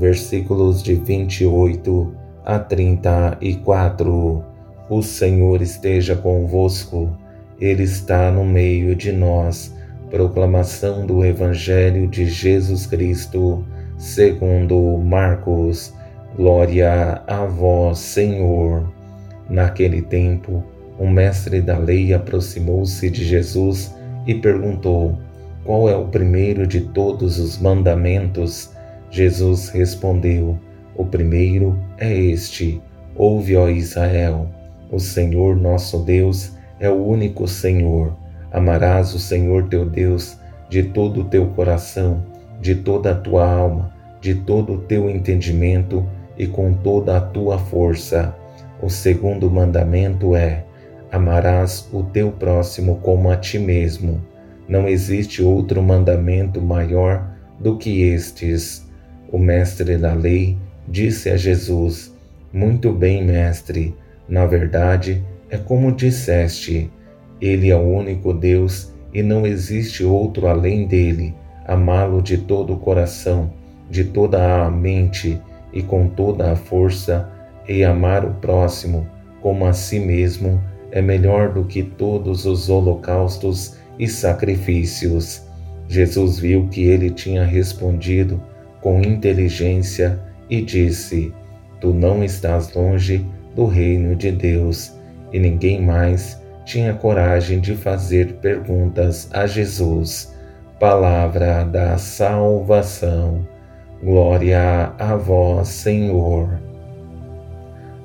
versículos de 28 a 34. O Senhor esteja convosco, Ele está no meio de nós. Proclamação do Evangelho de Jesus Cristo, segundo Marcos. Glória a vós, Senhor. Naquele tempo, o mestre da lei aproximou-se de Jesus e perguntou: Qual é o primeiro de todos os mandamentos? Jesus respondeu: O primeiro é este: Ouve, ó Israel, o Senhor nosso Deus é o único Senhor. Amarás o Senhor teu Deus de todo o teu coração, de toda a tua alma, de todo o teu entendimento e com toda a tua força. O segundo mandamento é: Amarás o teu próximo como a ti mesmo. Não existe outro mandamento maior do que estes. O mestre da lei disse a Jesus: Muito bem, mestre, na verdade é como disseste: Ele é o único Deus e não existe outro além dele. Amá-lo de todo o coração, de toda a mente e com toda a força, e amar o próximo como a si mesmo é melhor do que todos os holocaustos e sacrifícios. Jesus viu que ele tinha respondido com inteligência e disse: Tu não estás longe do reino de Deus. E ninguém mais tinha coragem de fazer perguntas a Jesus. Palavra da salvação. Glória a vós, Senhor.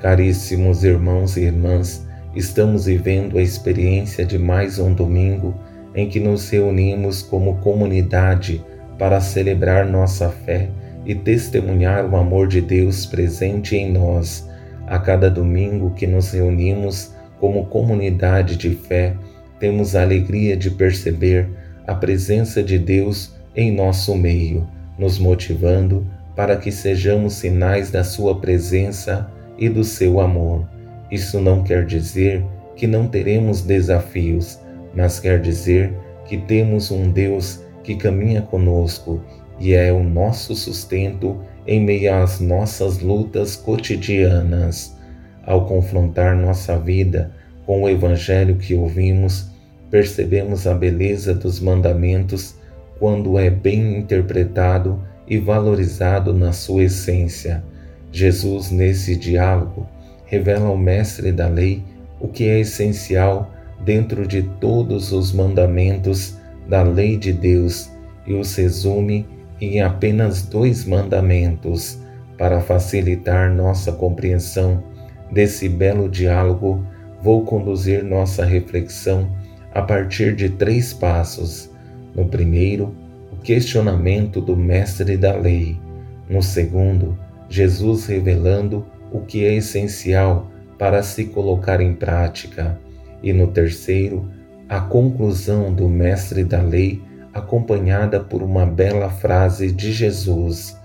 Caríssimos irmãos e irmãs, estamos vivendo a experiência de mais um domingo em que nos reunimos como comunidade para celebrar nossa fé e testemunhar o amor de Deus presente em nós. A cada domingo que nos reunimos como comunidade de fé, temos a alegria de perceber a presença de Deus em nosso meio, nos motivando para que sejamos sinais da Sua presença e do seu amor. Isso não quer dizer que não teremos desafios, mas quer dizer que temos um Deus que caminha conosco e é o nosso sustento em meio às nossas lutas cotidianas. Ao confrontar nossa vida com o Evangelho que ouvimos, percebemos a beleza dos mandamentos quando é bem interpretado e valorizado na sua essência. Jesus, nesse diálogo, revela ao Mestre da Lei o que é essencial dentro de todos os mandamentos da lei de Deus e os resume em apenas dois mandamentos para facilitar nossa compreensão desse belo diálogo. Vou conduzir nossa reflexão a partir de três passos. No primeiro, o questionamento do mestre da lei. No segundo, Jesus revelando o que é essencial para se colocar em prática. E no terceiro, a conclusão do mestre da lei, acompanhada por uma bela frase de Jesus.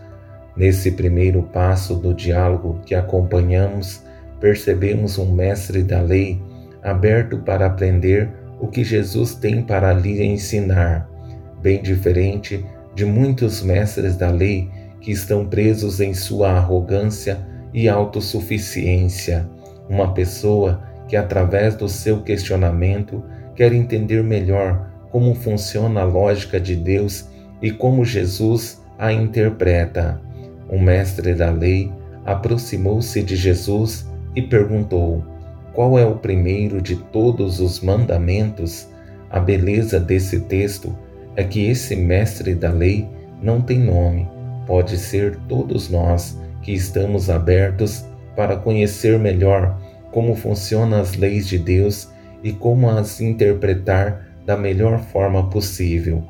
Nesse primeiro passo do diálogo que acompanhamos, percebemos um mestre da lei aberto para aprender o que Jesus tem para lhe ensinar, bem diferente de muitos mestres da lei que estão presos em sua arrogância e autossuficiência. Uma pessoa que, através do seu questionamento, quer entender melhor como funciona a lógica de Deus e como Jesus a interpreta. O mestre da lei aproximou-se de Jesus e perguntou: Qual é o primeiro de todos os mandamentos? A beleza desse texto é que esse mestre da lei não tem nome, pode ser todos nós que estamos abertos para conhecer melhor como funcionam as leis de Deus e como as interpretar da melhor forma possível.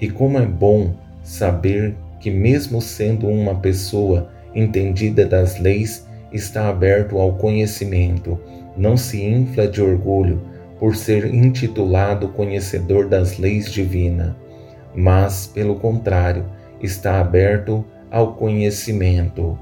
E como é bom saber que, mesmo sendo uma pessoa entendida das leis está aberto ao conhecimento, não se infla de orgulho por ser intitulado conhecedor das leis divinas, mas, pelo contrário, está aberto ao conhecimento.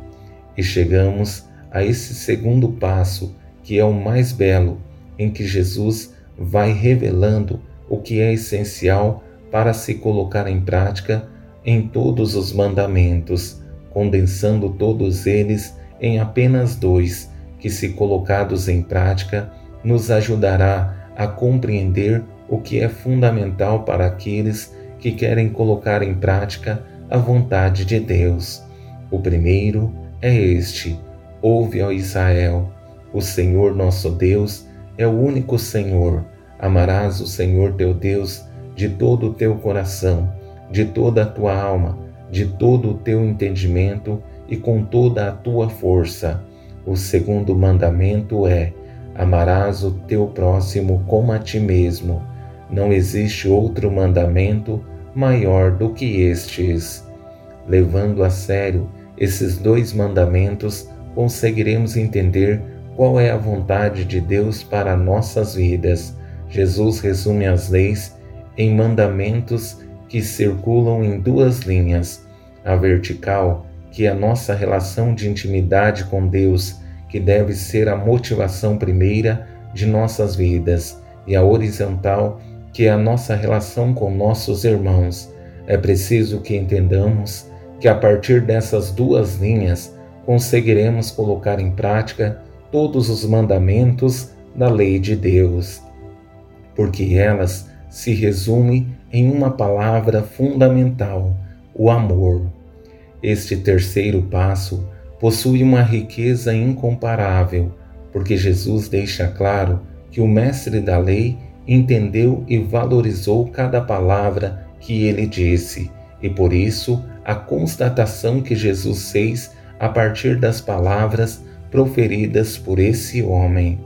E chegamos a esse segundo passo, que é o mais belo, em que Jesus vai revelando o que é essencial para se colocar em prática em todos os mandamentos, condensando todos eles em apenas dois, que, se colocados em prática, nos ajudará a compreender o que é fundamental para aqueles que querem colocar em prática a vontade de Deus. O primeiro é este: Ouve, ó Israel, o Senhor nosso Deus é o único Senhor. Amarás o Senhor teu Deus de todo o teu coração, de toda a tua alma, de todo o teu entendimento e com toda a tua força. O segundo mandamento é: amarás o teu próximo como a ti mesmo. Não existe outro mandamento maior do que estes. Levando a sério esses dois mandamentos, conseguiremos entender qual é a vontade de Deus para nossas vidas. Jesus resume as leis em mandamentos que circulam em duas linhas: a vertical, que é a nossa relação de intimidade com Deus, que deve ser a motivação primeira de nossas vidas, e a horizontal, que é a nossa relação com nossos irmãos. É preciso que entendamos que a partir dessas duas linhas conseguiremos colocar em prática todos os mandamentos da lei de Deus, porque elas se resumem em uma palavra fundamental: o amor. Este terceiro passo possui uma riqueza incomparável, porque Jesus deixa claro que o mestre da lei entendeu e valorizou cada palavra que ele disse, e por isso a constatação que Jesus fez a partir das palavras proferidas por esse homem.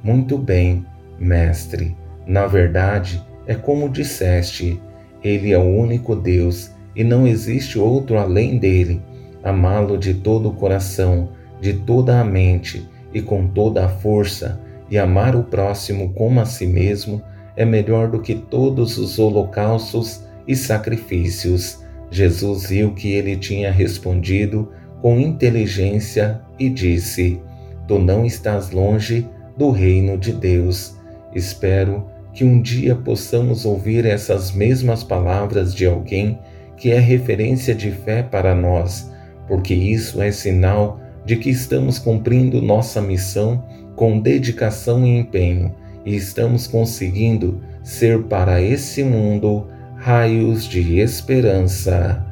Muito bem, mestre. Na verdade, é como disseste: Ele é o único Deus e não existe outro além dele. Amá-lo de todo o coração, de toda a mente e com toda a força, e amar o próximo como a si mesmo é melhor do que todos os holocaustos e sacrifícios. Jesus viu que ele tinha respondido com inteligência e disse: Tu não estás longe do reino de Deus. Espero que um dia possamos ouvir essas mesmas palavras de alguém que é referência de fé para nós, porque isso é sinal de que estamos cumprindo nossa missão com dedicação e empenho e estamos conseguindo ser para esse mundo raios de esperança.